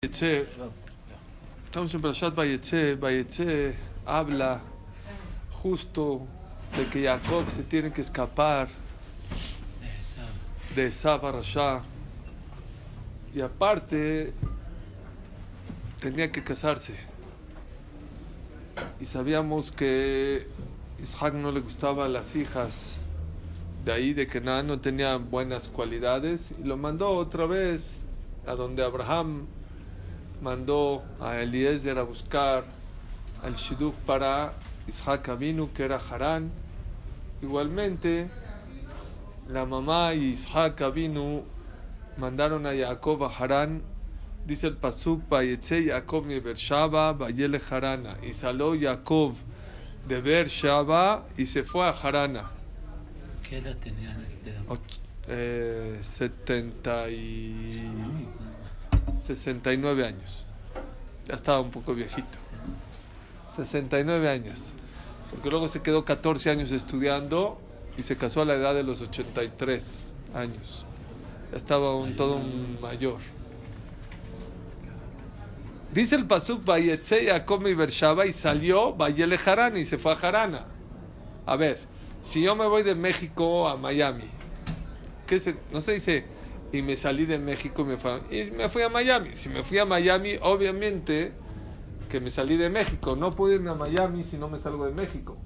Estamos en Parashat Bayetze, Bayetze habla justo de que Jacob se tiene que escapar de Esav a Rasha y aparte tenía que casarse. Y sabíamos que Isaac no le gustaban las hijas de ahí de que nada no tenía buenas cualidades. Y lo mandó otra vez a donde Abraham mandó a Eliezer a buscar al Shidduch para Isaac Avinu, que era Harán. Igualmente, la mamá y Isaac Avinu mandaron a Jacob a Harán. Dice el Pasuk, Jacob mi Bershaba, Bayele Harana. Y salió Jacob de Bershaba y se fue a Harana. ¿Qué edad tenían este eh, 70 y... 69 años. Ya estaba un poco viejito. 69 años. Porque luego se quedó 14 años estudiando y se casó a la edad de los 83 años. Ya estaba un, todo un mayor. Dice el Pasuk, Bayetze Jacob y Bershaba y salió Bayele y se fue a Harana. A ver, si yo me voy de México a Miami, ¿qué se, no se dice y me salí de México y me, fui, y me fui a Miami. Si me fui a Miami, obviamente que me salí de México. No puedo irme a Miami si no me salgo de México.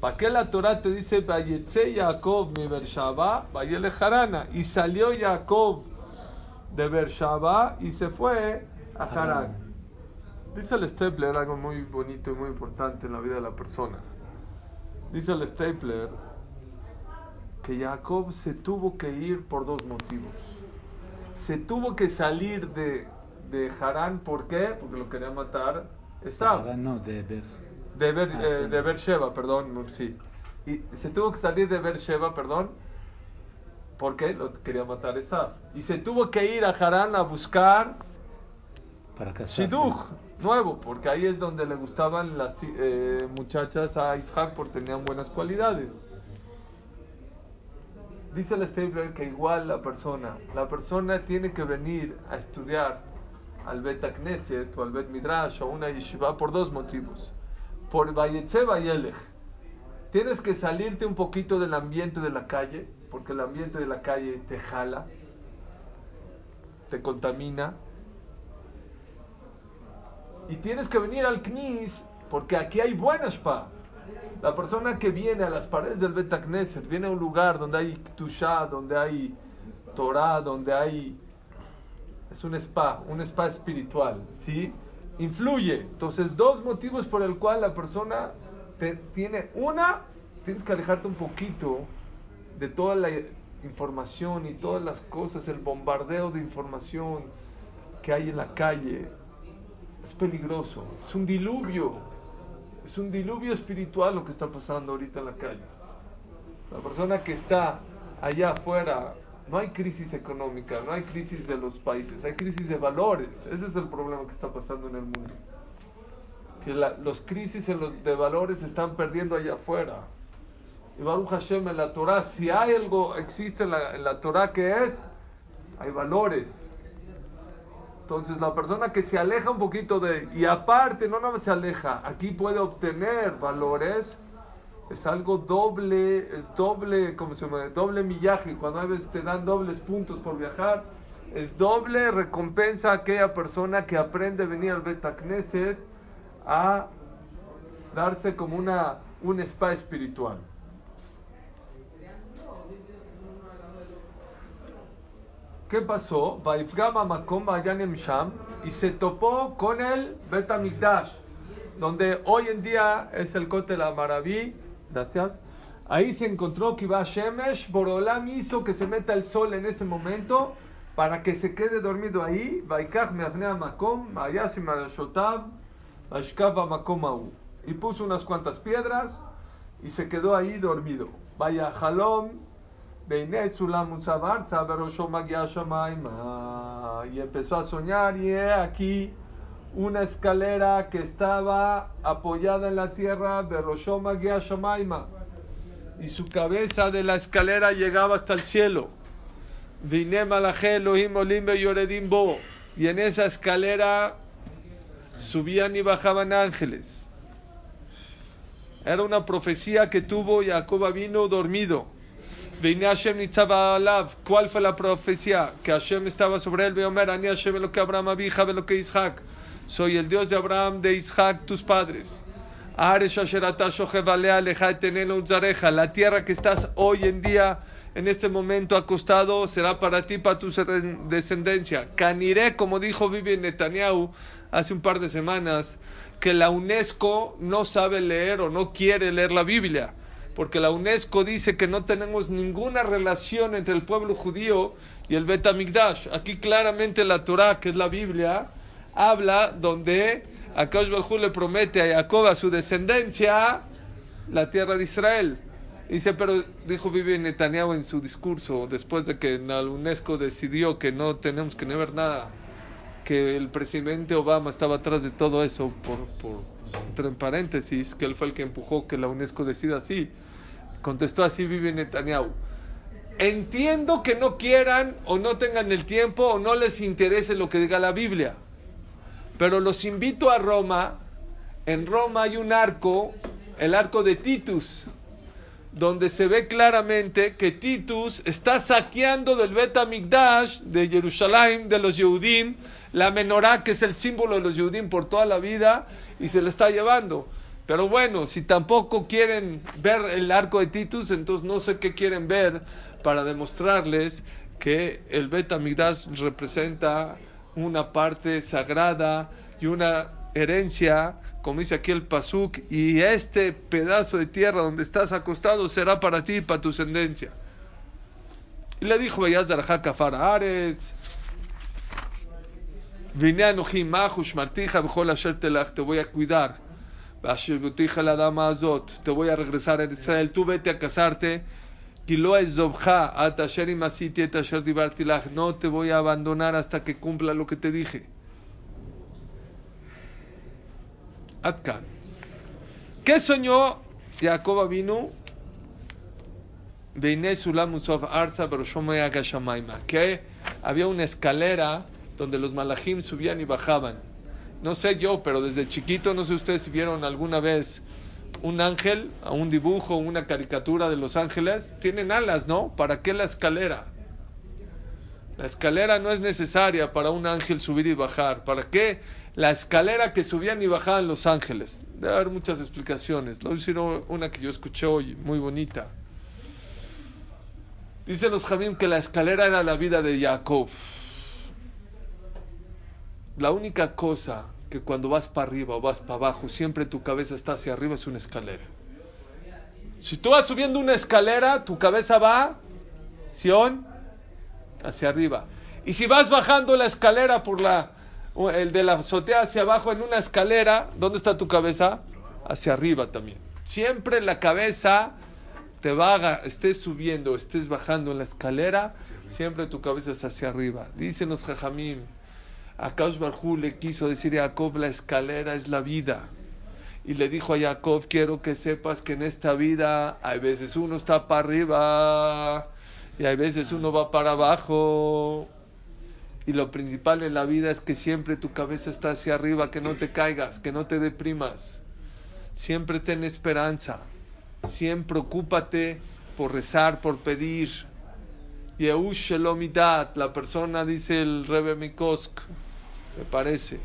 ¿Para qué la Torah te dice Jacob mi Bershaba, Bayele Harana? Y salió Jacob de Bershaba y se fue a Harán. Dice el Stapler algo muy bonito y muy importante en la vida de la persona. Dice el Stapler que Jacob se tuvo que ir por dos motivos. Se tuvo que salir de, de Harán, ¿por qué? Porque lo quería matar Esab. No, de ver. De, Ber, Ah, eh, sí. de perdón, sí. Y se tuvo que salir de Beersheba, perdón, porque lo quería matar Esab. Y se tuvo que ir a Harán a buscar Para. Shidduch nuevo, porque ahí es donde le gustaban las eh, muchachas a Isaac porque tenían buenas cualidades. Dice el Stabler que igual la persona, la persona tiene que venir a estudiar al Bet Knesset o al Bet Midrash o a una yeshiva por dos motivos. Por Bayetze Bayelech, tienes que salirte un poquito del ambiente de la calle, porque el ambiente de la calle te jala, te contamina, y tienes que venir al Knis porque aquí hay buena spa. La persona que viene a las paredes del Bet Knesset, viene a un lugar donde hay Tushá, donde hay Torah, donde hay... Es un spa, un spa espiritual, ¿sí? Influye. Entonces, dos motivos por el cual la persona te- tiene... Una, tienes que alejarte un poquito de toda la información y todas las cosas, el bombardeo de información que hay en la calle, es peligroso, es un diluvio, es un diluvio espiritual lo que está pasando ahorita en la calle. La persona que está allá afuera, no hay crisis económica, no hay crisis de los países, hay crisis de valores. Ese es el problema que está pasando en el mundo. Que la- los crisis en los, de valores se están perdiendo allá afuera. Y Baruch Hashem en la Torah, si hay algo, existe en la, en la Torah que es, hay valores. Entonces la persona que se aleja un poquito de... Y aparte, no más se aleja, aquí puede obtener valores. Es algo doble, es doble, ¿cómo se llama? Doble millaje. Cuando a veces te dan dobles puntos por viajar, es doble recompensa a aquella persona que aprende a venir al Beta Knesset a darse como una, un spa espiritual. ¿Qué pasó? Y se topó con el Bet Hamikdash, donde hoy en día es el Kotel Amaraví. Gracias. Ahí se encontró que iba Shemesh, Borolam hizo que se meta el sol en ese momento para que se quede dormido ahí. Y puso unas cuantas piedras y se quedó ahí dormido. Vaya Jalom, Y empezó a soñar y he aquí una escalera que estaba apoyada en la tierra. Y su cabeza de la escalera llegaba hasta el cielo. Bo. y en esa escalera subían y bajaban ángeles. Era una profecía que tuvo Jacob vino dormido. ¿Cuál fue la profecía? Que Hashem estaba sobre él. Veomer, Ani Hashem lo que Abraham abija, lo que Isaac. Soy el Dios de Abraham, de Isaac, tus padres. La tierra que estás hoy en día, en este momento acostado, será para ti, para tu descendencia. Caniré, como dijo Vivi Netanyahu hace un par de semanas, que la UNESCO no sabe leer o no quiere leer la Biblia. Porque la UNESCO dice que no tenemos ninguna relación entre el pueblo judío y el Bet Aquí claramente la Torah, que es la Biblia, habla donde Akash Barjú le promete a Jacob, a su descendencia, la tierra de Israel. Dice, pero dijo Vivi Netanyahu en su discurso, después de que la UNESCO decidió que no tenemos que ver nada, que el presidente Obama estaba atrás de todo eso, por, por entre paréntesis, que él fue el que empujó que la UNESCO decida así. Contestó así Vivi Netanyahu. Entiendo que no quieran o no tengan el tiempo o no les interese lo que diga la Biblia. Pero los invito a Roma. En Roma hay un arco, el arco de Titus, donde se ve claramente que Titus está saqueando del Bet de Jerusalén, de los Yehudim, la menorá, que es el símbolo de los Yehudim por toda la vida, y se lo está llevando. Pero bueno, si tampoco quieren ver el arco de Titus, entonces no sé qué quieren ver para demostrarles que el Bet Amigdash representa una parte sagrada y una herencia, como dice aquí el Pasuk, y este pedazo de tierra donde estás acostado será para ti y para tu descendencia. Y le dijo, vayas darajaka Ares, vine a martija, te voy a cuidar. la dama azot, te voy a regresar a Israel, tú vete a casarte no te voy a abandonar hasta que cumpla lo que te dije. Atkan. ¿Qué soñó Jacob vino? Que había una escalera donde los malachim subían y bajaban. No sé yo, pero desde chiquito, no sé ustedes si vieron alguna vez un ángel, un dibujo, una caricatura de los ángeles, tienen alas, ¿no? ¿Para qué la escalera? La escalera no es necesaria para un ángel subir y bajar. ¿Para qué la escalera que subían y bajaban los ángeles? Debe haber muchas explicaciones. Lo hicieron una que yo escuché hoy, muy bonita. Dicen los Jamim que la escalera era la vida de Jacob. La única cosa que cuando vas para arriba o vas para abajo, siempre tu cabeza está hacia arriba, es una escalera. Si tú vas subiendo una escalera, tu cabeza va, hacia arriba. Y si vas bajando la escalera por la, el de la azotea hacia abajo en una escalera, ¿dónde está tu cabeza? Hacia arriba también. Siempre la cabeza te va, estés subiendo, estés bajando en la escalera, siempre tu cabeza es hacia arriba. Dicen los jajamim, a Kaush Barjú le quiso decir a Jacob, la escalera es la vida. Y le dijo a Jacob, quiero que sepas que en esta vida hay veces uno está para arriba y hay veces uno va para abajo. Y lo principal en la vida es que siempre tu cabeza está hacia arriba, que no te caigas, que no te deprimas. Siempre ten esperanza. Siempre ocúpate por rezar, por pedir. Yehush la persona, dice el Rebe Mikosk, me parece.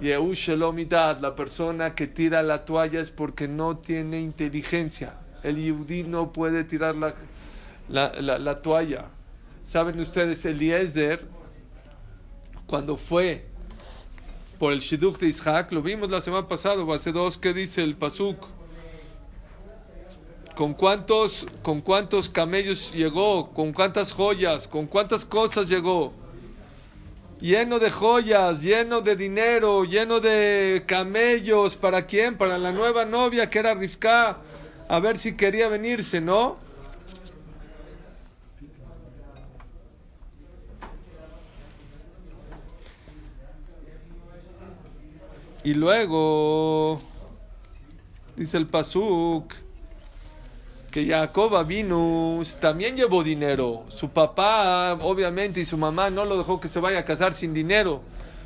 Yehushelomidat, la persona que tira la toalla es porque no tiene inteligencia. El Yehudí no puede tirar la, la, la, toalla. Saben ustedes, Eliezer, cuando fue por el Shidduch de Isaac, lo vimos la semana pasada, o hace dos, ¿qué dice el Pasuk? ¿Con cuántos, ¿Con cuántos camellos llegó? ¿Con cuántas joyas? ¿Con cuántas cosas llegó? Lleno de joyas, lleno de dinero, lleno de camellos. ¿Para quién? Para la nueva novia que era Rivka. A ver si quería venirse, ¿no? Y luego, dice el Pasuk, que Jacob vino, también llevó dinero. Su papá, obviamente, y su mamá no lo dejó que se vaya a casar sin dinero.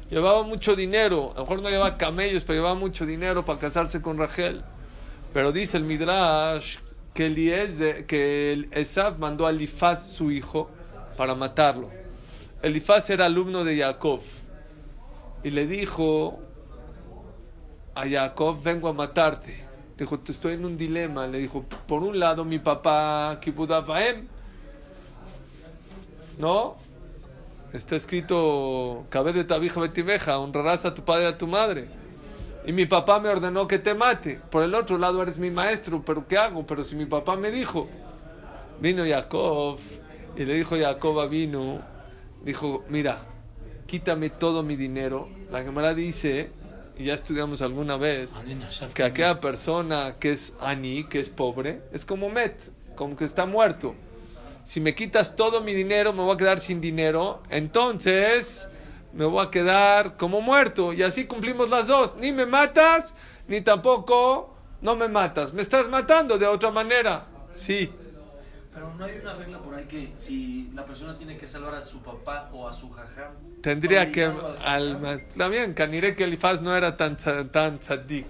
Llevaba mucho dinero. A lo mejor no llevaba camellos, pero llevaba mucho dinero para casarse con Rachel. Pero dice el Midrash que, Eliezer, que el Esaf mandó a Elifaz, su hijo, para matarlo. Elifaz era alumno de Jacob. Y le dijo a Jacob, vengo a matarte. Dijo, te estoy en un dilema. Le dijo, por un lado mi papá Kibudafaem, ¿no? Está escrito, Cabe de tabija betimeja, honrarás a tu padre y a tu madre. Y mi papá me ordenó que te mate. Por el otro lado eres mi maestro, pero ¿qué hago? Pero si mi papá me dijo, vino Jacob y le dijo Jacob vino, dijo, mira, quítame todo mi dinero. La Gemara dice, y ya estudiamos alguna vez, que aquella persona que es ani, que es pobre, es como Met, como que está muerto. Si me quitas todo mi dinero, me voy a quedar sin dinero. Entonces, me voy a quedar como muerto. Y así cumplimos las dos. Ni me matas, ni tampoco no me matas. Me estás matando de otra manera. Sí. Pero no hay una regla por ahí que si la persona tiene que salvar a su papá o a su jajam. Tendría está que... Al, dejarlo. también, Caniré que Elifaz no era tan, tan sadik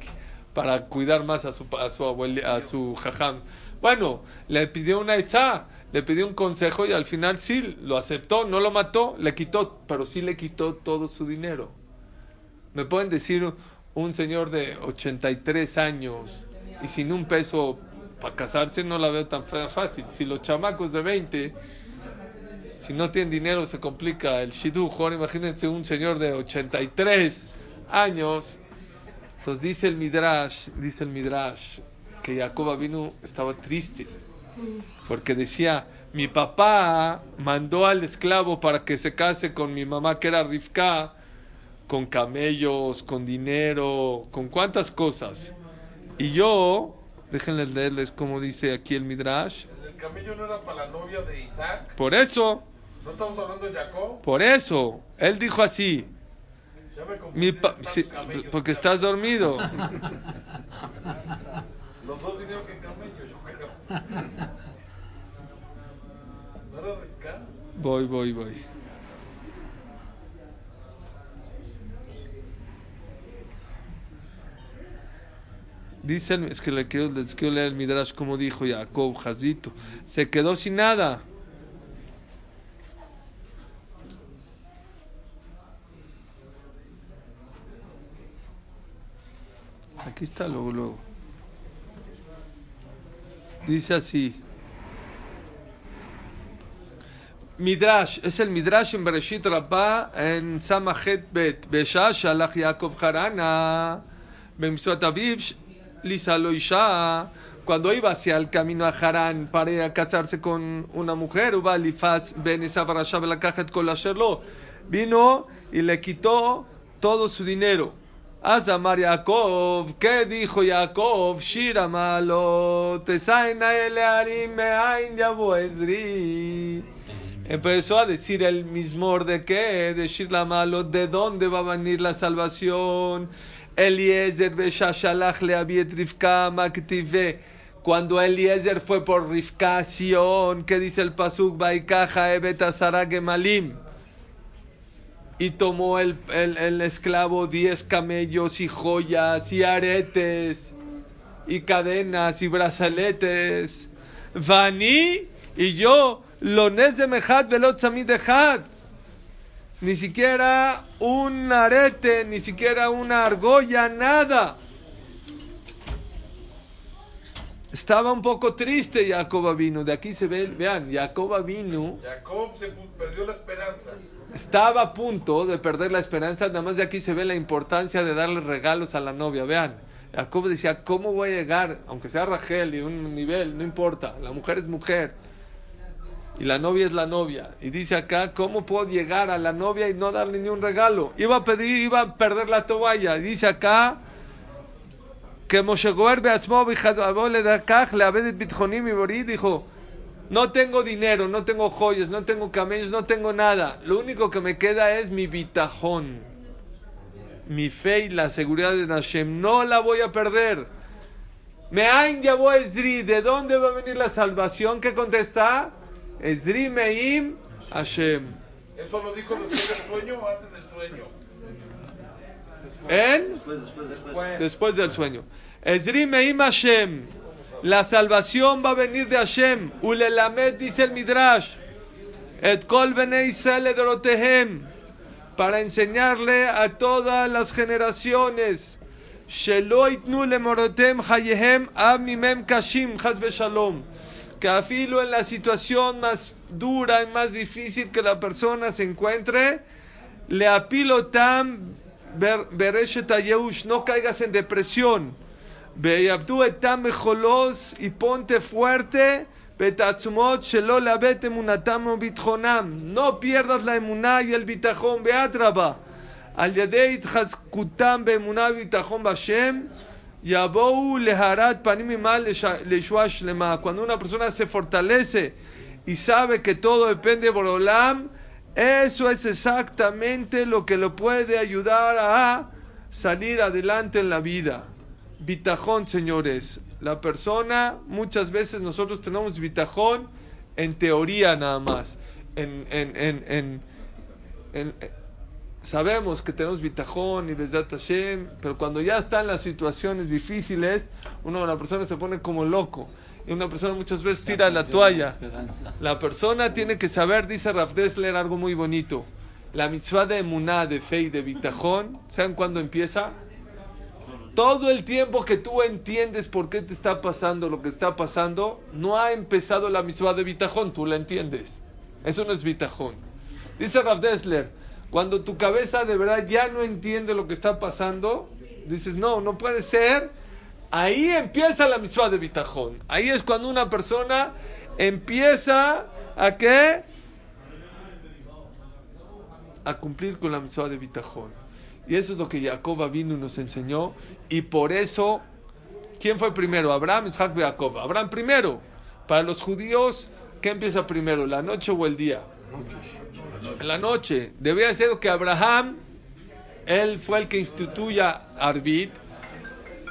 para cuidar más a su, a su, abueli- a su jajam. Bueno, le pidió una etzá, le pidió un consejo y al final sí, lo aceptó, no lo mató, le quitó, pero sí le quitó todo su dinero. Me pueden decir un señor de 83 años y sin un peso para casarse no la veo tan fácil. Si los chamacos de 20 si no tienen dinero se complica el shidduch. Ahora imagínense un señor de 83 años. Entonces dice el Midrash, dice el Midrash, que Jacob vino estaba triste. Porque decía, mi papá mandó al esclavo para que se case con mi mamá que era Rivka, con camellos, con dinero, con cuántas cosas. Y yo, déjenle leerles como dice aquí el Midrash, El camello no era para la novia de Isaac. por eso, No estamos hablando de Jacob. por eso, él dijo así, Ya me mi pa- sí, camellos. porque estás dormido. Los dos vinieron que camello, yo creo. ¿No era? Voy, voy, voy. Dice, es que le quiero, les quiero leer el Midrash como dijo Jacob Jazito. Se quedó sin nada. Aquí está luego, luego. Dice así. Midrash, es el Midrash en Bereshit Rabbah, en Samachet Bet, Beshash, Shalach Yaakov Harana, Bemitzvot Aviv, Lisa Loisha, cuando iba hacia el camino a Harán para casarse con una mujer, Ubalifaz Ben la caja con vino y le quitó todo su dinero. Azamar Yaakov, ¿qué dijo Yaakov? Shira malo, Empezó a decir el mismo de qué, de Shira malo, ¿de dónde va a venir la salvación? Eliezer beshashalach le abiet Rivka maktive. Cuando Eliezer fue por Rivka Sion, ¿qué dice el pasuk? Baikaja ebet gemalim. Y tomó el, el, el esclavo diez camellos y joyas y aretes y cadenas y brazaletes. Vani y yo, lones de mejad velot had. Ni siquiera un arete, ni siquiera una argolla, nada. Estaba un poco triste Jacob vino. De aquí se ve, vean, Jacob vino. Jacob se perdió la esperanza. Estaba a punto de perder la esperanza, nada más de aquí se ve la importancia de darle regalos a la novia. Vean, Jacob decía, ¿cómo voy a llegar? Aunque sea Rachel y un nivel, no importa, la mujer es mujer. Y la novia es la novia. Y dice acá, ¿cómo puedo llegar a la novia y no darle ni un regalo? Iba a pedir, iba a perder la toalla. Y dice acá, que Moshe borí dijo, no tengo dinero, no tengo joyas, no tengo camellos, no tengo nada. Lo único que me queda es mi bitajón. Mi fe y la seguridad de Hashem. No la voy a perder. Yabo Esri. ¿De dónde va a venir la salvación? ¿Qué contesta? Esri meim Hashem. ¿Eso lo dijo después del sueño o antes del sueño? En Después, después, después. después del sueño. Ezri Meim Hashem. La salvación va a venir de Hashem. Ulelamed dice el Midrash. Et kol edorotehem. Para enseñarle a todas las generaciones. Shelo itnu lemorotem hayehem ab mimem kashim chas shalom. Que afilo en la situación más dura y más difícil que la persona se encuentre, le bereshet hayeush, no caigas en depresión. Etam mejolos y ponte fuerte. No pierdas la emuná y el bitajón. Beatraba. Al yadei itchazkutam beemuná bitajón bashem. Yabou leharat panim imal leshua shlema. Cuando una persona se fortalece y sabe que todo depende de Borolam, eso es exactamente lo que lo puede ayudar a salir adelante en la vida. Bitajón, señores. La persona, muchas veces nosotros tenemos bitajón en teoría nada más. En, en, en, en, sabemos que tenemos bitajón y Besdat Hashem, pero cuando ya están las situaciones difíciles, uno, la persona se pone como loco. Y una persona muchas veces tira la toalla. La persona tiene que saber, dice Raf Dessler, algo muy bonito. La mitzvah de emuná, de fe y de bitajón, ¿saben cuándo empieza? Todo el tiempo que tú entiendes por qué te está pasando lo que está pasando, no ha empezado la mitzvah de bitajón, tú la entiendes. Eso no es bitajón. Dice Rav Dessler, cuando tu cabeza de verdad ya no entiende lo que está pasando, dices, no, no puede ser. Ahí empieza la mitzvah de bitajón. Ahí es cuando una persona empieza a qué? A cumplir con la mitzvah de bitajón. Y eso es lo que Jacob vino y nos enseñó. Y por eso, ¿quién fue primero? Abraham, Isaac Jacob. Abraham primero. Para los judíos, ¿qué empieza primero? ¿La noche o el día? La noche. Debía ser que Abraham, él fue el que instituya Arbit,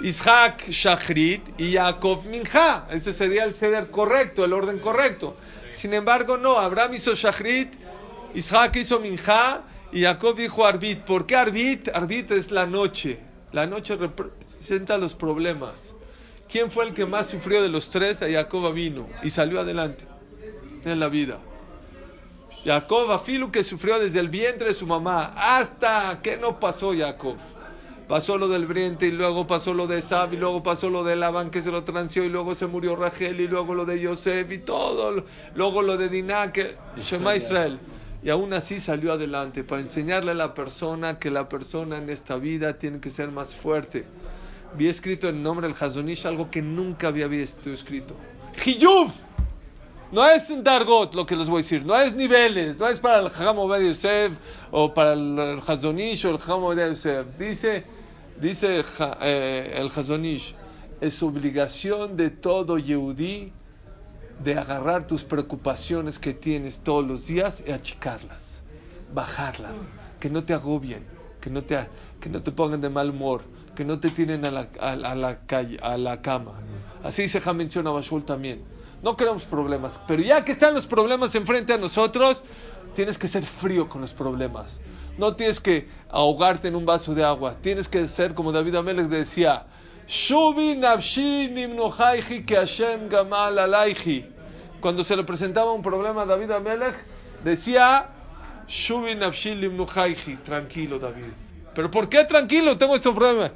Isaac Shachrit y Jacob Minja. Ese sería el ceder correcto, el orden correcto. Sin embargo, no. Abraham hizo Shachrit, Isaac hizo Minja y Jacob dijo Arbit. ¿Por qué Arbit? Arbit es la noche. La noche representa los problemas. ¿Quién fue el que más sufrió de los tres? A Jacob vino y salió adelante en la vida. Jacob, Afilu que sufrió desde el vientre de su mamá hasta que no pasó Jacob. Pasó lo del vientre y luego pasó lo de Sab y luego pasó lo de Labán que se lo transió y luego se murió Rachel y luego lo de Yosef y todo. Luego lo de Dinah que Shema Israel. Y aún así salió adelante para enseñarle a la persona que la persona en esta vida tiene que ser más fuerte. Vi escrito en nombre del Hazonish algo que nunca había visto escrito. Hiyuv. No es Dargot lo que les voy a decir, no es niveles, no es para el Hajam Obed Yosef o para el Hazonish o el Hajam Obed Yosef. Dice, dice eh, el Hazonish, es obligación de todo Yehudí de agarrar tus preocupaciones que tienes todos los días y achicarlas, bajarlas, que no te agobien, que no te, que no te pongan de mal humor, que no te tienen a la, a, a la, calle, a la cama. Así se menciona Bashul también. No queremos problemas, pero ya que están los problemas enfrente a nosotros, tienes que ser frío con los problemas. No tienes que ahogarte en un vaso de agua. Tienes que ser como David Amelech decía. Cuando se le presentaba un problema a David Amelech, decía. Tranquilo, David. ¿Pero por qué tranquilo? Tengo este problema.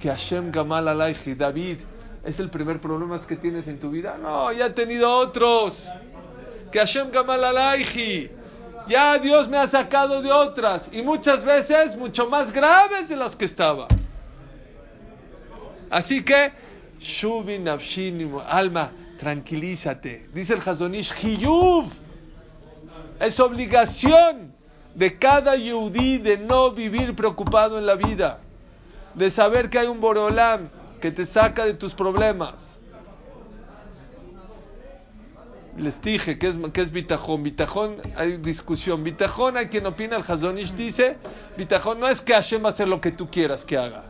Que Hashem gamal alaihi. David, ¿es el primer problema que tienes en tu vida? No, ya he tenido otros. Que Hashem gamal alaihi. Ya Dios me ha sacado de otras. Y muchas veces mucho más graves de las que estaba. Así que, Shubi nafshi alma, tranquilízate. Dice el Hazonish, Hiyuv. Es obligación de cada yudí de no vivir preocupado en la vida. De saber que hay un Boreolam que te saca de tus problemas. Les dije que es, que es bitajón. Bitajón, hay discusión. Bitajón, hay quien opina, el Hazonish dice, bitajón no es que Hashem va a hacer lo que tú quieras que haga.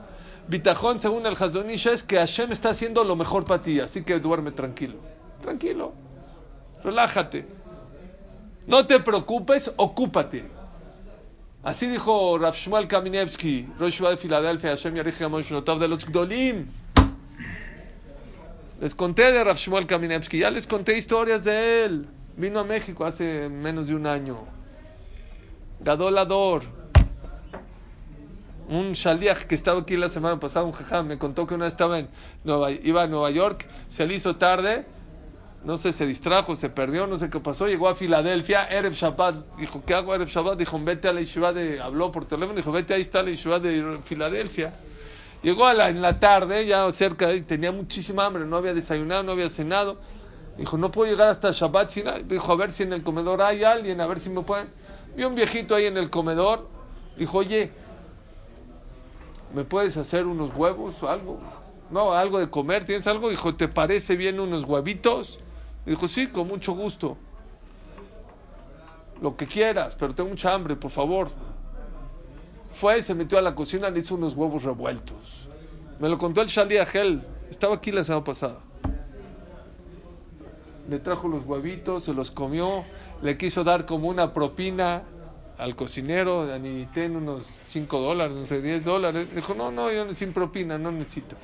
Bitajón, según el Hazonish, es que Hashem está haciendo lo mejor para ti, así que duerme tranquilo. Tranquilo. Relájate. No te preocupes, ocúpate. Así dijo Rav Shmuel Kaminevsky, Rosh de Filadelfia, Hashem Yarich Shnotav, de los Gdolim. Les conté de Rav Shmuel Kaminevsky, ya les conté historias de él. Vino a México hace menos de un año. Gadolador. Un shaliach que estaba aquí la semana pasada, un jajam, me contó que una vez estaba en Nueva, iba a Nueva York, se le hizo tarde, no sé, se distrajo, se perdió, no sé qué pasó, llegó a Filadelfia, Erev Shabbat, dijo, ¿qué hago Erev Shabbat? Dijo, vete a la yeshiva de, habló por teléfono, dijo, vete, ahí está la yeshiva de Filadelfia. Llegó a la, en la tarde, ya cerca, y tenía muchísima hambre, no había desayunado, no había cenado. Dijo, no puedo llegar hasta Shabbat. Dijo, a ver si en el comedor hay alguien, a ver si me pueden... Vio un viejito ahí en el comedor, dijo, oye, ¿me puedes hacer unos huevos o algo? No, algo de comer, ¿tienes algo? Dijo, ¿te parece bien unos huevitos? Dijo, sí, con mucho gusto. Lo que quieras, pero tengo mucha hambre, por favor. Fue, se metió a la cocina, le hizo unos huevos revueltos. Me lo contó el Shali Agel. Estaba aquí la semana pasada. Le trajo los huevitos, se los comió, le quiso dar como una propina al cocinero, ni ten unos 5 dólares, no sé, 10 dólares. Dijo, no, no, yo sin propina, no necesito.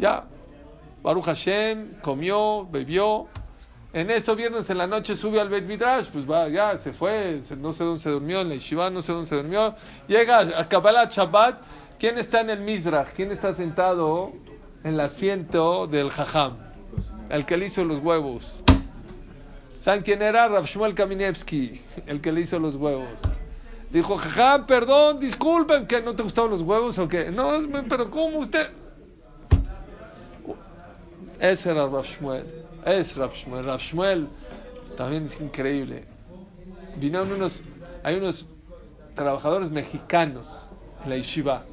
Ya, Baruch Hashem comió, bebió. En eso, viernes en la noche, sube al Bet Midrash, pues va, ya se fue, no sé dónde se durmió, en la Yeshiva, no sé dónde se durmió. Llega a Kabbalah Shabbat, ¿quién está en el Mizrach? ¿Quién está sentado en el asiento del Jajam? El que le hizo los huevos. ¿Saben quién era? Rav Kaminevsky, el que le hizo los huevos. Dijo, Jajam, perdón, disculpen, que no te gustaban los huevos o qué. No, pero ¿cómo usted? Ese era Rav. Es Rav Shmuel. También es increíble. Vinieron unos, hay unos trabajadores mexicanos en la yeshiva.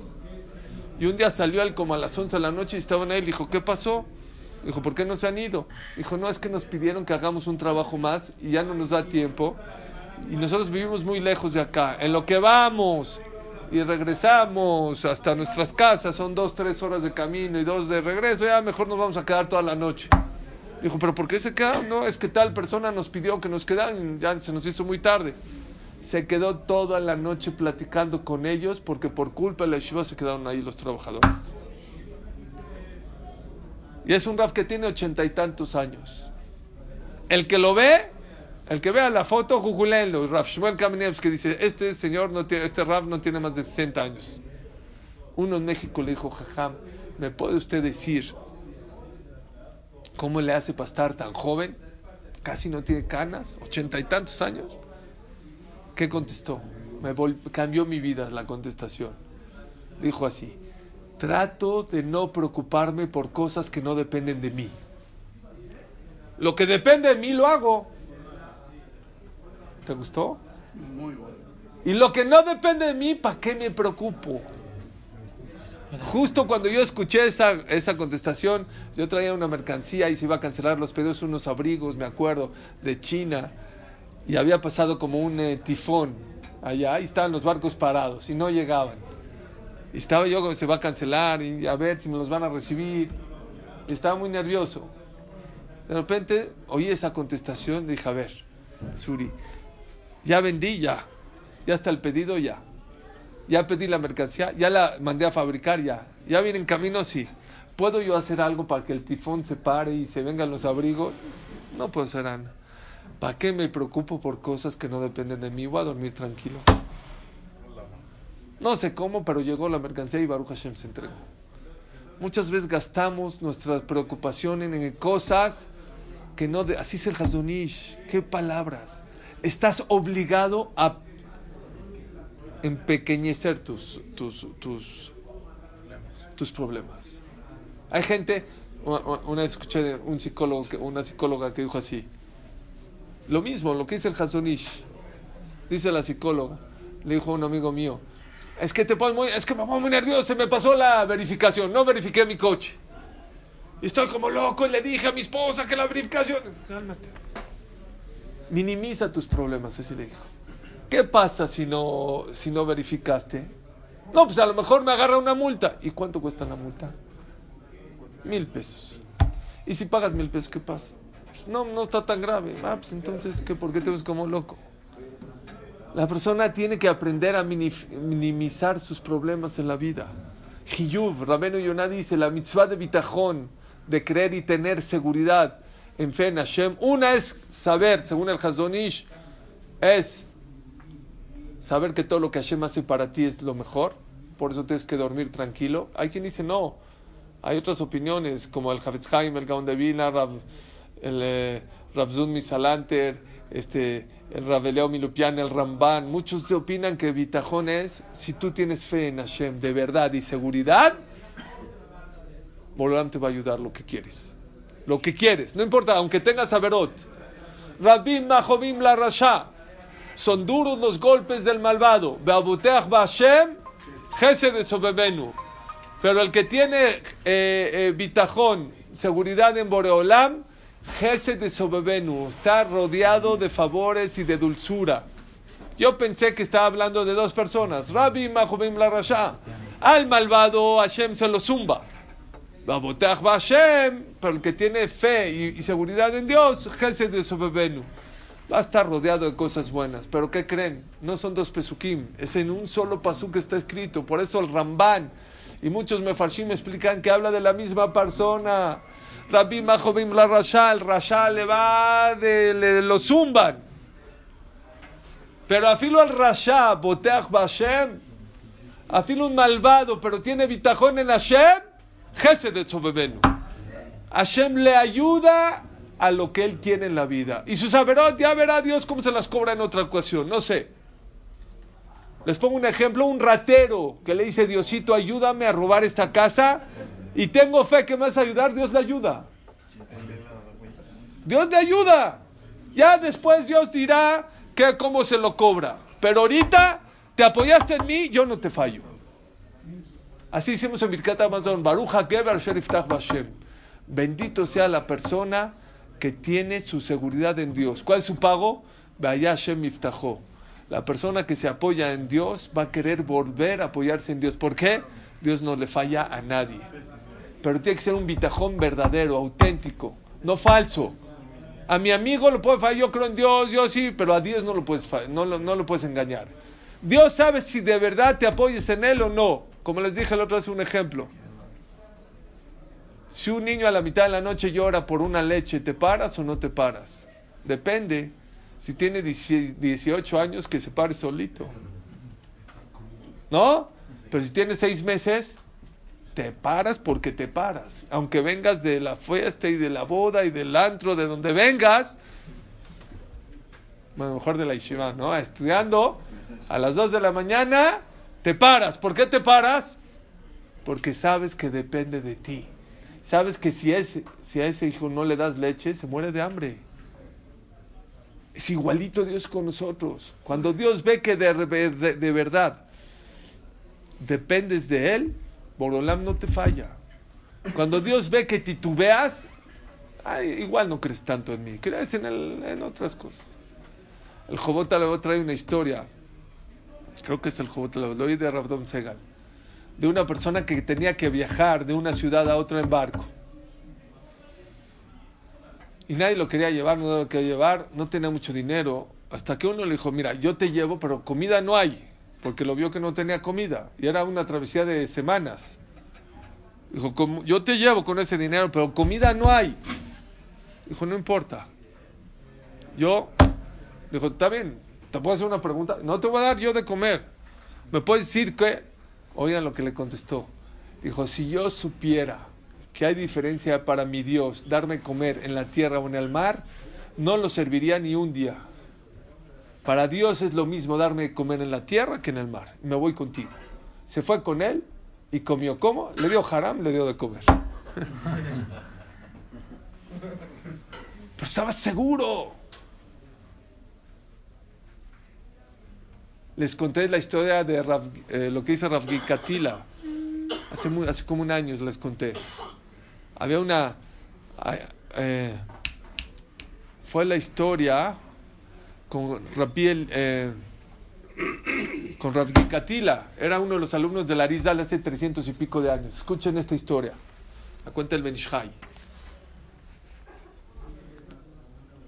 Y un día salió él como a las 11 de la noche y estaban ahí. Dijo, ¿qué pasó? Dijo, ¿por qué no se han ido? Dijo, no, es que nos pidieron que hagamos un trabajo más y ya no nos da tiempo. Y nosotros vivimos muy lejos de acá. En lo que vamos y regresamos hasta nuestras casas son dos, tres horas de camino y dos de regreso. Ya mejor nos vamos a quedar toda la noche. Dijo, ¿pero por qué se quedaron? No, es que tal persona nos pidió que nos quedaran y ya se nos hizo muy tarde. Se quedó toda la noche platicando con ellos porque por culpa de la yeshiva se quedaron ahí los trabajadores. Y es un rap que tiene ochenta y tantos años. El que lo ve, el que vea la foto, jujulenlo. Rav Shmuel Kamenevsky dice, este señor, no tiene, este rap no tiene más de 60 años. Uno en México le dijo, jajam, ¿me puede usted decir cómo le hace para estar tan joven? Casi no tiene canas, ochenta y tantos años. ¿Qué contestó? Me vol- cambió mi vida la contestación. Dijo así, trato de no preocuparme por cosas que no dependen de mí. Lo que depende de mí lo hago. ¿Te gustó? Muy bueno. Y lo que no depende de mí, ¿para qué me preocupo? Justo cuando yo escuché esa, esa contestación, yo traía una mercancía y se iba a cancelar los pedidos, unos abrigos, me acuerdo, de China. Y había pasado como un eh, tifón allá y estaban los barcos parados y no llegaban. Y estaba yo, se va a cancelar y a ver si me los van a recibir. Y estaba muy nervioso. De repente oí esa contestación dije, a ver, Suri, ya vendí, ya. Ya está el pedido, ya. Ya pedí la mercancía, ya la mandé a fabricar, ya. Ya viene en camino, sí. ¿Puedo yo hacer algo para que el tifón se pare y se vengan los abrigos? No puedo hacer nada. ¿Para qué me preocupo por cosas que no dependen de mí? Voy a dormir tranquilo. No sé cómo, pero llegó la mercancía y Baruch Hashem se entregó. Muchas veces gastamos nuestra preocupación en, cosas que no... De, así es el. ¿Qué palabras? Estás obligado a empequeñecer tus, tus, tus, tus problemas. Hay gente, una, vez escuché un psicólogo, una psicóloga que dijo así, lo mismo, lo que dice el Hazonish, dice la psicóloga, le dijo a un amigo mío, es que te pones muy, es que me pongo muy nervioso, se me pasó la verificación, no verifiqué mi coche. Estoy como loco y le dije a mi esposa que la verificación... Cálmate. Minimiza tus problemas, así le dijo. ¿Qué pasa si no, si no verificaste? No, pues a lo mejor me agarra una multa. ¿Y cuánto cuesta la multa? Mil pesos. ¿Y si pagas mil pesos, qué pasa? Pues no, no está tan grave. Ah, pues entonces, ¿qué, ¿por qué te ves como loco? La persona tiene que aprender a minimizar sus problemas en la vida. Hiyuv, Rabenu Yonah dice, la mitzvah de bitajón, de creer y tener seguridad en fe en Hashem. Una es saber, según el Hazonish, es saber que todo lo que Hashem hace para ti es lo mejor. Por eso tienes que dormir tranquilo. Hay quien dice no. Hay otras opiniones, como el Havetz Haim, el Gaon de Vilna, Rav, el eh, Misalanter, este, el Rav Eliao Milupian, el Ramban. Muchos opinan que bitajón es, si tú tienes fe en Hashem de verdad y seguridad, Borolam te va a ayudar lo que quieres. Lo que quieres, no importa, aunque tengas averot. Rabim Mahobim la Rasha. Son duros los golpes del malvado. Pero el que tiene eh, eh, bitajón, seguridad en Boreolam, Gesed de Sobebenu, está rodeado de favores y de dulzura. Yo pensé que estaba hablando de dos personas, Rabbi Mahobim la Rasha. Al malvado Hashem se lo zumba. Baboteach Hashem, pero el que tiene fe y, y seguridad en Dios, Gesed de Sobebenu. Va a estar rodeado de cosas buenas. Pero ¿qué creen? No son dos pesukim, es en un solo pasuk que está escrito. Por eso el Ramban y muchos mefarshim explican que habla de la misma persona. Rabbi Mahobim la Rasha, el Rasha le va, de, le, lo zumban. Pero afilo al Rasha, Boteach Hashem, afilo un malvado, pero tiene bitajón en Hashem, Gesed de. Hashem le ayuda a lo que él quiere en la vida. Y sus averot, ya verá Dios cómo se las cobra en otra ocasión, no sé. Les pongo un ejemplo, un ratero que le dice, Diosito, ayúdame a robar esta casa y tengo fe que me vas a ayudar, Dios le ayuda. Dios le ayuda. Ya después Dios dirá que cómo se lo cobra. Pero ahorita te apoyaste en mí, yo no te fallo. Así hicimos en Birkat Amazon, Baruja Geber Sheriftach Bashem. Bendito sea la persona que tiene su seguridad en Dios. ¿Cuál es su pago? La persona que se apoya en Dios va a querer volver a apoyarse en Dios. ¿Por qué? Dios no le falla a nadie. Pero tiene que ser un bitajón verdadero, auténtico, no falso. A mi amigo lo puede fallar, yo creo en Dios, yo sí, pero a Dios no lo puedes, no, lo- no lo puedes engañar. Dios sabe si de verdad te apoyes en Él o no. Como les dije la otra vez un ejemplo. Si un niño a la mitad de la noche llora por una leche, ¿te paras o no te paras? Depende. Si tiene 18 años, que se pare solito. ¿No? Pero si tiene 6 meses, te paras porque te paras. Aunque vengas de la fiesta y de la boda y del antro, de donde vengas, bueno, mejor de la yeshiva, ¿no? Estudiando, a las 2 de la mañana, te paras. ¿Por qué te paras? Porque sabes que depende de ti. Sabes que si, ese, si a ese hijo no le das leche, se muere de hambre. Es igualito Dios con nosotros. Cuando Dios ve que de, de- verdad dependes de Él, Borolam no te falla. Cuando Dios ve que titubeas, ay, igual no crees tanto en mí, crees en, el- en otras cosas. El Jobot trae una historia, creo que es el Jobot lo oí de Rabdom Segal, de una persona que tenía que viajar de una ciudad a otra en barco. Y nadie lo quería llevar, no lo quería llevar, no tenía mucho dinero. Hasta que uno le dijo, mira, yo te llevo, pero comida no hay, porque lo vio que no tenía comida. Y era una travesía de semanas. Dijo, "Como- yo te llevo con ese dinero, pero comida no hay. Dijo, no importa. Yo, dijo, está bien, te puedo hacer una pregunta. No te voy a dar yo de comer. ¿Me puedes decir qué? Oigan lo que le contestó. Dijo, si yo supiera que hay diferencia para mi Dios darme comer en la tierra o en el mar, no lo serviría ni un día. Para Dios es lo mismo darme comer en la tierra que en el mar. Me voy contigo. Se fue con él y comió. ¿Cómo? Le dio haram, le dio de comer. Pero estaba seguro. Les conté la historia de Rav- eh, lo que dice Rav Gikatila. Hace, hace como un año les conté. Había una... eh, fue la historia con Rabiel, eh, Gikatila. Era uno de los alumnos de la Arizal hace 300 y pico de años. Escuchen esta historia. La cuenta el Benishai.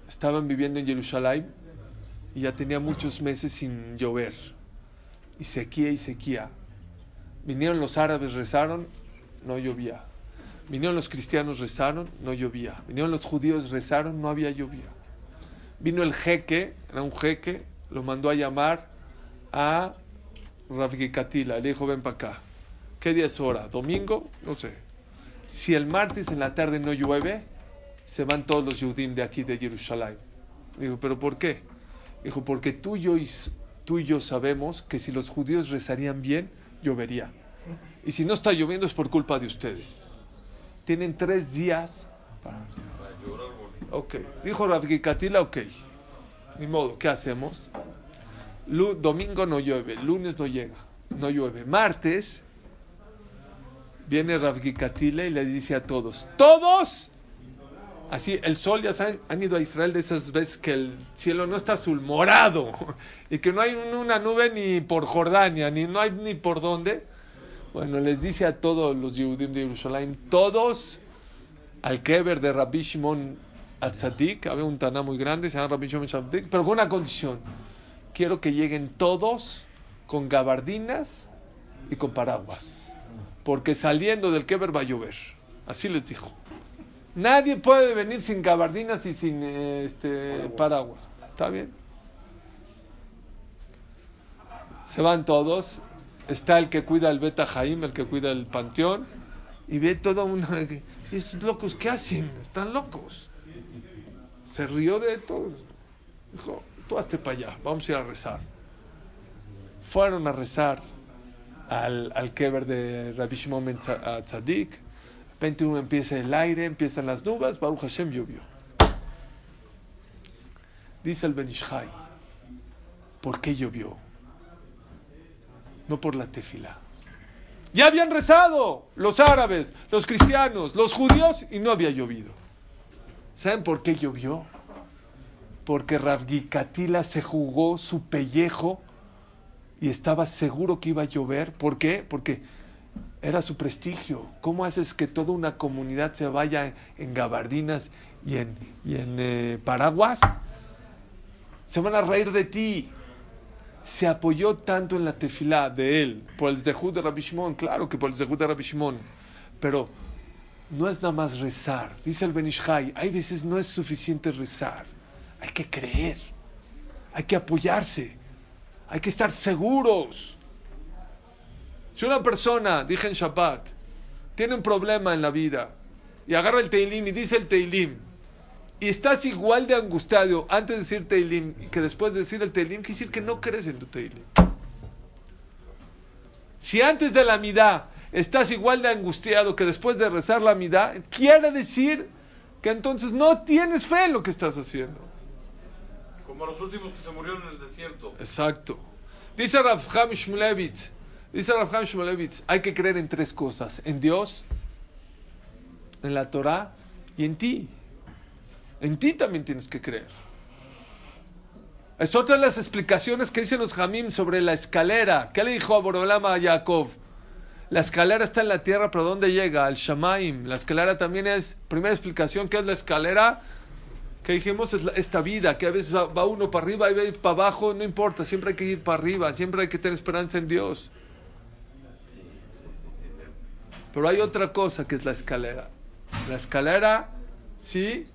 Estaban viviendo en Jerusalén y ya tenía muchos meses sin llover. Y sequía y sequía. Vinieron los árabes, rezaron, no llovía. Vinieron los cristianos, rezaron, no llovía. Vinieron los judíos, rezaron, no había lluvia. Vino el jeque, era un jeque, lo mandó a llamar a Rav Katila. Le dijo, ven para acá. ¿Qué día es hora? ¿Domingo? No sé. Si el martes en la tarde no llueve, se van todos los Yudim de aquí de Jerusalén. Dijo, ¿pero por qué? Dijo, porque tú y, yo, tú y yo sabemos que si los judíos rezarían bien, llovería. Y si no está lloviendo es por culpa de ustedes. Tienen tres días para... Ok. Dijo Katila, ok. Ni modo, ¿qué hacemos? Lu- domingo no llueve, lunes no llega, no llueve. Martes viene Katila y le dice a todos, todos, así el sol, ya saben, han ido a Israel de esas veces que el cielo no está azul, morado, y que no hay un- una nube ni por Jordania, ni no hay ni por dónde. Bueno, les dice a todos los Yehudim de Jerusalén, todos al Keber de Rabbi Shimon Atzadik, había un taná muy grande, se llama Rabbi Shimon Atzadik, pero con una condición, quiero que lleguen todos con gabardinas y con paraguas, porque saliendo del Keber va a llover, así les dijo. Nadie puede venir sin gabardinas y sin eh, este, paraguas, ¿está bien? Se van todos, está el que cuida el Beta Jaim, el que cuida el panteón, y ve toda una... ¿Y esos locos qué hacen? Están locos. Se rió de todos. Dijo, tú hazte para allá, vamos a ir a rezar. Fueron a rezar al, al Keber de Rabbi Shimon Tzadik. De repente uno empieza el aire, empiezan las nubes, Baruch Hashem llovió. Dice el Benishai, ¿por qué llovió? No por la tefila. Ya habían rezado los árabes, los cristianos, los judíos y no había llovido. ¿Saben por qué llovió? Porque Katila se jugó su pellejo y estaba seguro que iba a llover. ¿Por qué? Porque era su prestigio. ¿Cómo haces que toda una comunidad se vaya en gabardinas y en, y en eh, paraguas? Se van a reír de ti se apoyó tanto en la tefilá de él, por el zehut de Rabbi Shimon, claro que por el zehut de Rabbi Shimon, pero no es nada más rezar. Dice el Benishai, hay veces no es suficiente rezar, hay que creer, hay que apoyarse, hay que estar seguros. Si una persona, dije en Shabbat, tiene un problema en la vida y agarra el Teilim y dice el Teilim, y estás igual de angustiado antes de decir Teilim que después de decir el Teilim, quiere decir que no crees en tu Teilim. Si antes de la midá estás igual de angustiado que después de rezar la midá, quiere decir que entonces no tienes fe en lo que estás haciendo. Como los últimos que se murieron en el desierto. Exacto. Dice Rav Shmulevitz, dice Rav Chaim Shmulevitz, hay que creer en tres cosas, en Dios, en la Torah y en ti. En ti también tienes que creer. Es otra de las explicaciones que dicen los Jamim sobre la escalera. ¿Qué le dijo a Borolama a Jacob? La escalera está en la tierra, pero ¿dónde llega? Al Shamaim. La escalera también es, primera explicación, ¿qué es la escalera? Que dijimos es esta vida, que a veces va uno para arriba y va para abajo, no importa, siempre hay que ir para arriba, siempre hay que tener esperanza en Dios. Pero hay otra cosa que es la escalera. La escalera, sí,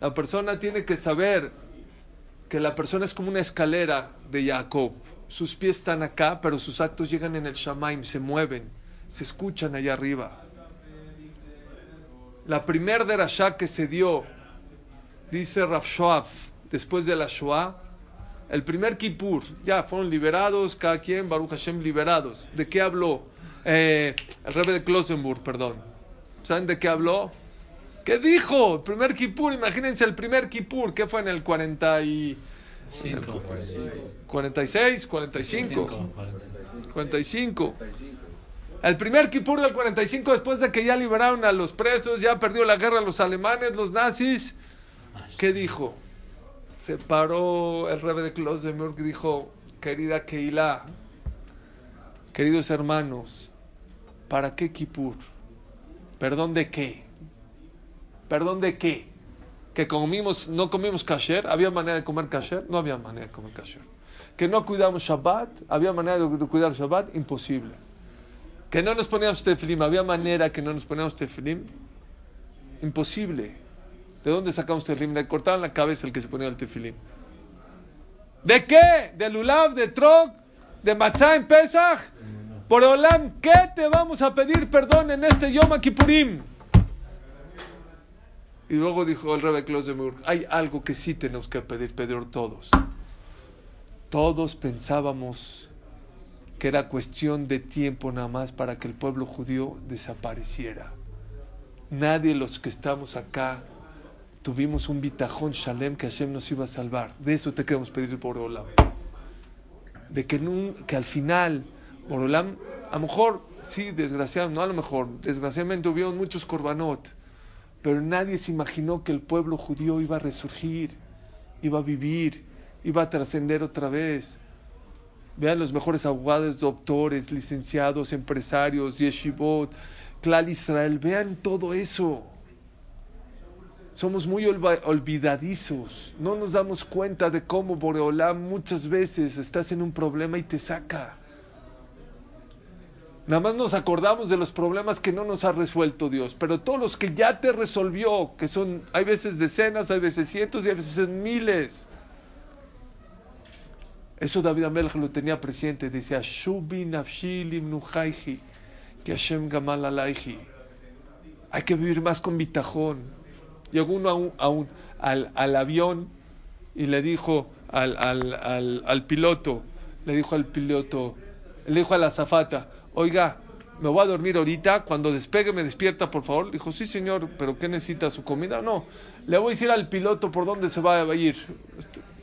la persona tiene que saber que la persona es como una escalera de Jacob. Sus pies están acá, pero sus actos llegan en el Shamaim, se mueven, se escuchan allá arriba. La primer derashá que se dio, dice Rav después de la Shoah, el primer Kippur, ya fueron liberados, cada quien, Baruch Hashem, liberados. ¿De qué habló? Eh, el rebe de Klosenburg, perdón. ¿Saben de qué habló? ¿Qué dijo? El primer Kippur, imagínense el primer Kippur, ¿qué fue en el 40 y... Cinco, 46, 45? cinco, cuarenta. 45. El primer Kippur del 45, después de que ya liberaron a los presos, ya perdió la guerra los alemanes, los nazis, ¿qué dijo? Se paró el rebe de Klosenburg y dijo, querida Keilah, queridos hermanos, ¿para qué Kippur? ¿Perdón de qué? ¿Perdón de qué? que comimos, no comimos kasher, ¿había manera de comer kasher? No había manera de comer kasher. Que no cuidamos Shabbat, ¿había manera de, cuidar Shabbat? Imposible. Que no nos poníamos tefilim, ¿había manera que no nos poníamos tefilim? Imposible. ¿De dónde sacamos tefilim? Le cortaban la cabeza el que se ponía el tefilim. ¿De qué? ¿De lulav, de trog, de matzah en Pesach? Por Olam, ¿qué te vamos a pedir perdón en este Yom Kippurim? Y luego dijo el Rebbe Klosemurg, hay algo que sí tenemos que pedir, pedir todos. Todos pensábamos que era cuestión de tiempo nada más para que el pueblo judío desapareciera. Nadie de los que estamos acá tuvimos un bitajón shalem que Hashem nos iba a salvar. De eso te queremos pedir por Olam. De que al final, por Olam, a lo mejor, sí, desgraciadamente, no a lo mejor, desgraciadamente hubieron muchos korbanot, pero nadie se imaginó que el pueblo judío iba a resurgir, iba a vivir, iba a trascender otra vez. Vean los mejores abogados, doctores, licenciados, empresarios, yeshivot, Klal Israel, vean todo eso. Somos muy olvidadizos, no nos damos cuenta de cómo Boreolam muchas veces estás en un problema y te saca. Nada más nos acordamos de los problemas que no nos ha resuelto Dios, pero todos los que ya te resolvió, que son, hay veces decenas, hay veces cientos y hay veces miles. Eso David Amelch lo tenía presente, decía, Shubi que Hashem gamal alayhi. Hay que vivir más con bitajón. Llegó uno a un- a un- al, al avión y le dijo al, al, piloto, le dijo al piloto, le dijo a la azafata, oiga, me voy a dormir ahorita, cuando despegue me despierta, por favor. Dijo, sí señor, pero ¿qué necesita su comida? No, le voy a decir al piloto por dónde se va a ir.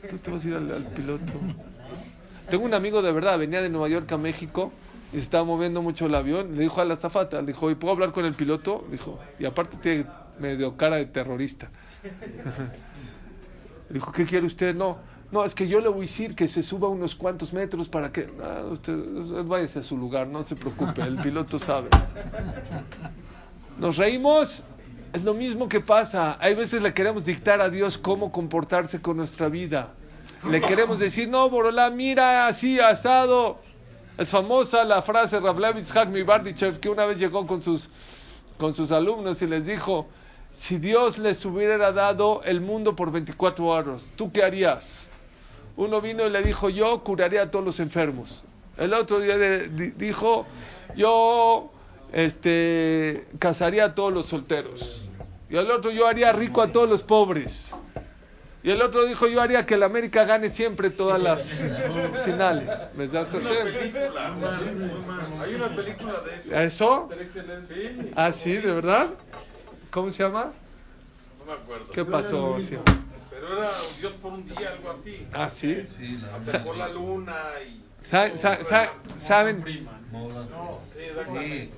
Tú te vas a ir al, piloto. Tengo un amigo de verdad, venía de Nueva York a México y se estaba moviendo mucho el avión. Le dijo a la azafata, le dijo, ¿y puedo hablar con el piloto? Dijo, y aparte tiene medio cara de terrorista. Dijo, ¿qué quiere usted? No, no, es que yo le voy a decir que se suba unos cuantos metros para que... Usted, váyase a su lugar, no se preocupe, el piloto sabe. Nos reímos, es lo mismo que pasa. Hay veces le queremos dictar a Dios cómo comportarse con nuestra vida. Le queremos decir, no, Borolá, mira, así, asado. Es famosa la frase de Rablev Yitzhak Mibardichev, que una vez llegó con sus, con sus alumnos y les dijo, si Dios les hubiera dado el mundo por 24 horas, ¿tú qué harías? Uno vino y le dijo, yo curaría a todos los enfermos. El otro día de- di- dijo, yo este, casaría a todos los solteros. Y el otro, yo haría rico a todos los pobres. Y el otro dijo, yo haría que el América gane siempre todas las finales. ¿Me da Hay una película de eso. Ah, sí, ¿de verdad? ¿Cómo se llama? no me acuerdo. ¿Qué pasó? Sí. Pero era Dios por un día, algo así. Ah, sí. Acercó la luna y. Sa- sa- sa- ¿Saben? Sí, exactamente.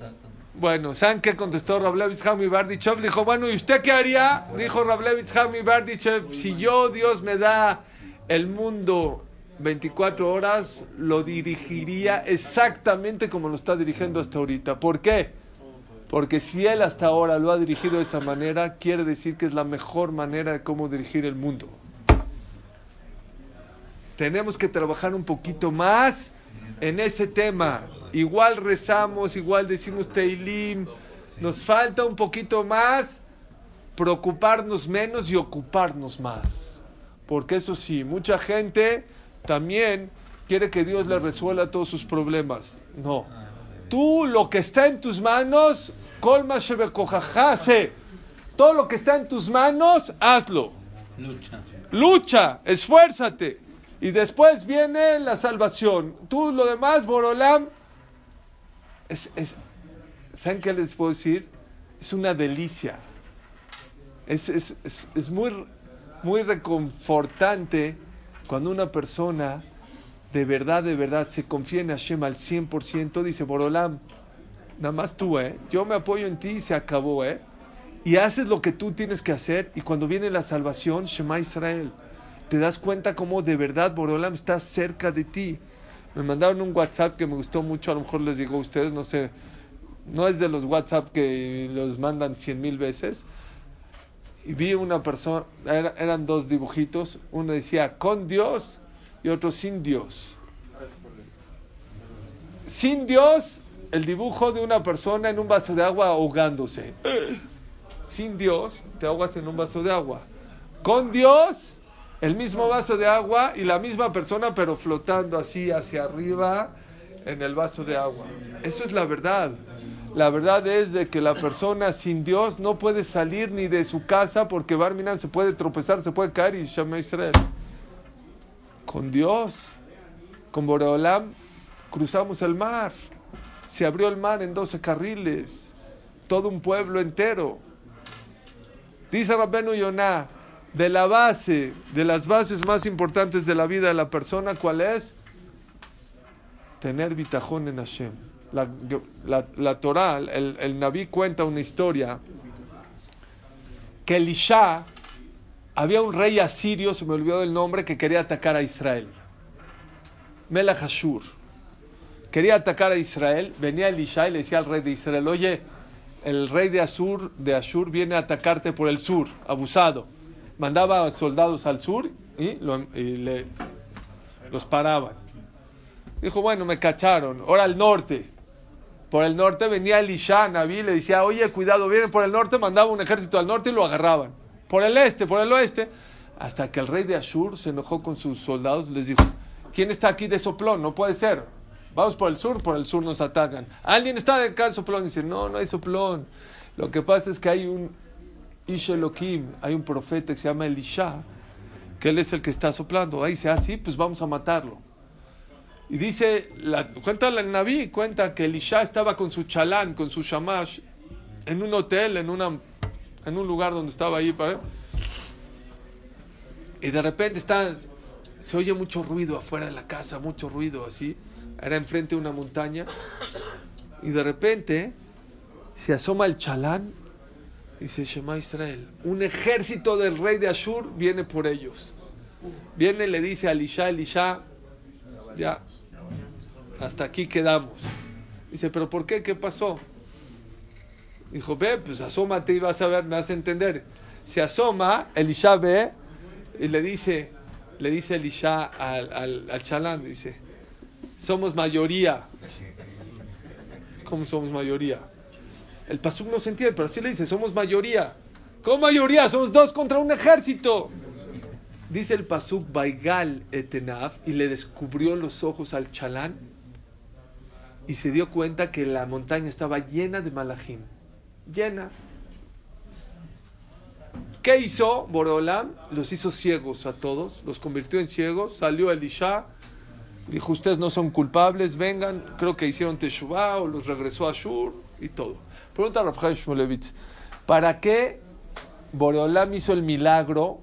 Bueno, ¿saben qué contestó Rablevich Hami Bardichev? Dijo, bueno, ¿y usted qué haría? Dijo Rablevich Hami Bardichev, si yo, Dios me da el mundo 24 horas, lo dirigiría exactamente como lo está dirigiendo hasta ahorita. ¿Por qué? Porque si él hasta ahora lo ha dirigido de esa manera, quiere decir que es la mejor manera de cómo dirigir el mundo. Tenemos que trabajar un poquito más en ese tema. Igual rezamos, igual decimos Teilim. Nos falta un poquito más preocuparnos menos y ocuparnos más. Porque eso sí, mucha gente también quiere que Dios le resuelva todos sus problemas. No. Tú lo que está en tus manos, colma shebekojajase. Todo lo que está en tus manos, hazlo. Lucha. Lucha, esfuérzate. Y después viene la salvación. Tú lo demás, Borolam, es, es- ¿saben qué les puedo decir? Es una delicia. Es, es- es- es muy, muy reconfortante cuando una persona de verdad, de verdad se confía en Hashem al 100%, dice Borolam, nada más tú, ¿eh? Yo me apoyo en ti y se acabó, ¿eh? Y haces lo que tú tienes que hacer y cuando viene la salvación, Shema Israel, te das cuenta cómo de verdad Borolam está cerca de ti. Me mandaron un WhatsApp que me gustó mucho, a lo mejor les digo a ustedes, no sé, no es de los WhatsApp que los mandan cien mil veces. y vi una persona, era- eran dos dibujitos, uno decía con Dios y otro sin Dios. Sin Dios, el dibujo de una persona en un vaso de agua ahogándose. Sin Dios, te ahogas en un vaso de agua. Con Dios, el mismo vaso de agua y la misma persona, pero flotando así hacia arriba en el vaso de agua. Eso es la verdad. La verdad es de que la persona sin Dios no puede salir ni de su casa porque Barminan se puede tropezar, se puede caer y llama Israel. Con Dios, con Boreolam, cruzamos el mar. Se abrió el mar en 12 carriles. Todo un pueblo entero. Dice Rabbenu Yonah, de la base, de las bases más importantes de la vida de la persona, ¿cuál es? Tener bitajón en Hashem. La, la, la Torah, el, el Naví cuenta una historia que Elisha, había un rey asirio, se me olvidó el nombre, que quería atacar a Israel. Melach Ashur. Quería atacar a Israel, venía Elisha y le decía al rey de Israel, oye, el rey de Asur, de Ashur viene a atacarte por el sur, abusado. Mandaba soldados al sur y le- los paraban. Dijo, bueno, me cacharon, ahora al norte. Por el norte venía Elisha, Naví, le decía, oye, cuidado, vienen por el norte, mandaba un ejército al norte y lo agarraban. Por el este, por el oeste. Hasta que el rey de Ashur se enojó con sus soldados, les dijo, ¿quién está aquí de soplón? No puede ser. Vamos por el sur, por el sur nos atacan. ¿Alguien está de acá de soplón? dice, no, no hay soplón. Lo que pasa es que hay un Ish Elohim, hay un profeta que se llama Elisha, que él es el que está soplando. Ahí dice, ah, sí, pues vamos a matarlo. Y dice, la, cuenta la Naví, cuenta que Elisha estaba con su chalán, con su shamash, en un hotel, en, una, en un lugar donde estaba ahí. Para, y de repente está, se oye mucho ruido afuera de la casa, mucho ruido así. Era enfrente de una montaña. Y de repente se asoma el chalán y dice, Shema Israel, un ejército del rey de Ashur viene por ellos. Viene le dice a Elisha, Elisha, ya, hasta aquí quedamos. Dice, pero ¿por qué? ¿Qué pasó? Dijo, ve, pues asómate y vas a ver, me vas a entender. Se asoma, Elisha ve y le dice, le dice Elisha al, al, al chalán, dice, somos mayoría. ¿Cómo somos mayoría? El pasuk no se entiende, pero así le dice, somos mayoría. ¿Cómo mayoría? Somos dos contra un ejército. Dice el pasuk Baigal etenaf y le descubrió los ojos al chalán y se dio cuenta que la montaña estaba llena de malajim. Llena. ¿Qué hizo Boreolam? Los hizo ciegos a todos, los convirtió en ciegos. Salió Elisha, dijo: Ustedes no son culpables, vengan. Creo que hicieron Teshuvah o los regresó a Shur y todo. Pregunta a Rafael Shmulevitz: ¿Para qué Boreolam hizo el milagro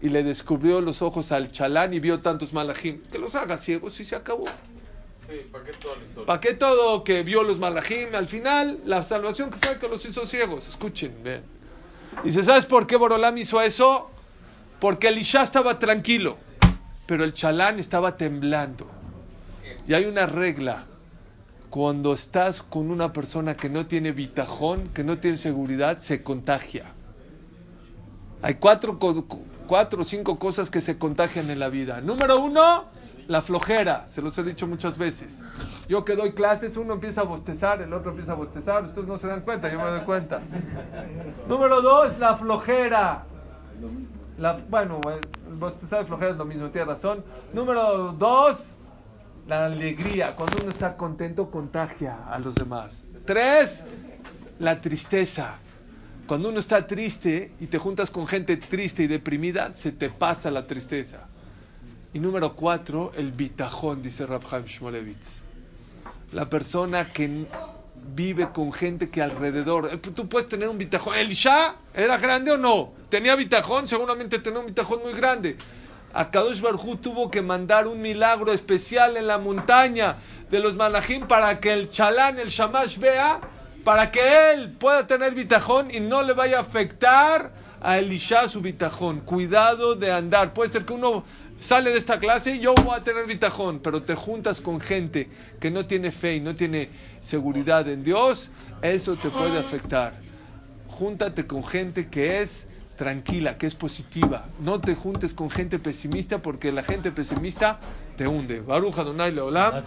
y le descubrió los ojos al chalán y vio tantos malajim? Que los haga ciegos y se acabó. ¿Para qué todo que vio los malajim? Al final, la salvación que fue que los hizo ciegos. Escuchen, vean. Dice, ¿sabes por qué Borolam hizo eso? Porque Elisha estaba tranquilo, pero el chalán estaba temblando. Y hay una regla. Cuando estás con una persona que no tiene bitajón, que no tiene seguridad, se contagia. Hay cuatro, cuatro o cinco cosas que se contagian en la vida. Número uno, la flojera. Se los he dicho muchas veces. Yo que doy clases, uno empieza a bostezar, el otro empieza a bostezar. Ustedes no se dan cuenta, yo me doy cuenta. Número dos, la flojera. La, bueno, el bostezar y flojera es lo mismo, tiene razón. Número dos, la alegría. Cuando uno está contento, contagia a los demás. Tres, la tristeza. Cuando uno está triste y te juntas con gente triste y deprimida, se te pasa la tristeza. Y número cuatro, el bitajón, dice Rav Chaim Shmolevitz. La persona que vive con gente que alrededor. eh, Tú puedes tener un bitajón. ¿Elisha era grande o no? ¿Tenía bitajón? Seguramente tenía un bitajón muy grande. A Kadosh Barjú tuvo que mandar un milagro especial en la montaña de los malajim para que el chalán, el shamash vea, para que él pueda tener bitajón y no le vaya a afectar a Elisha su bitajón. Cuidado de andar. Puede ser que uno sale de esta clase yo voy a tener bitajón, pero te juntas con gente que no tiene fe y no tiene seguridad en Dios, eso te puede afectar. Júntate con gente que es tranquila, que es positiva. No te juntes con gente pesimista porque la gente pesimista te hunde. Baruja Donai Leolam.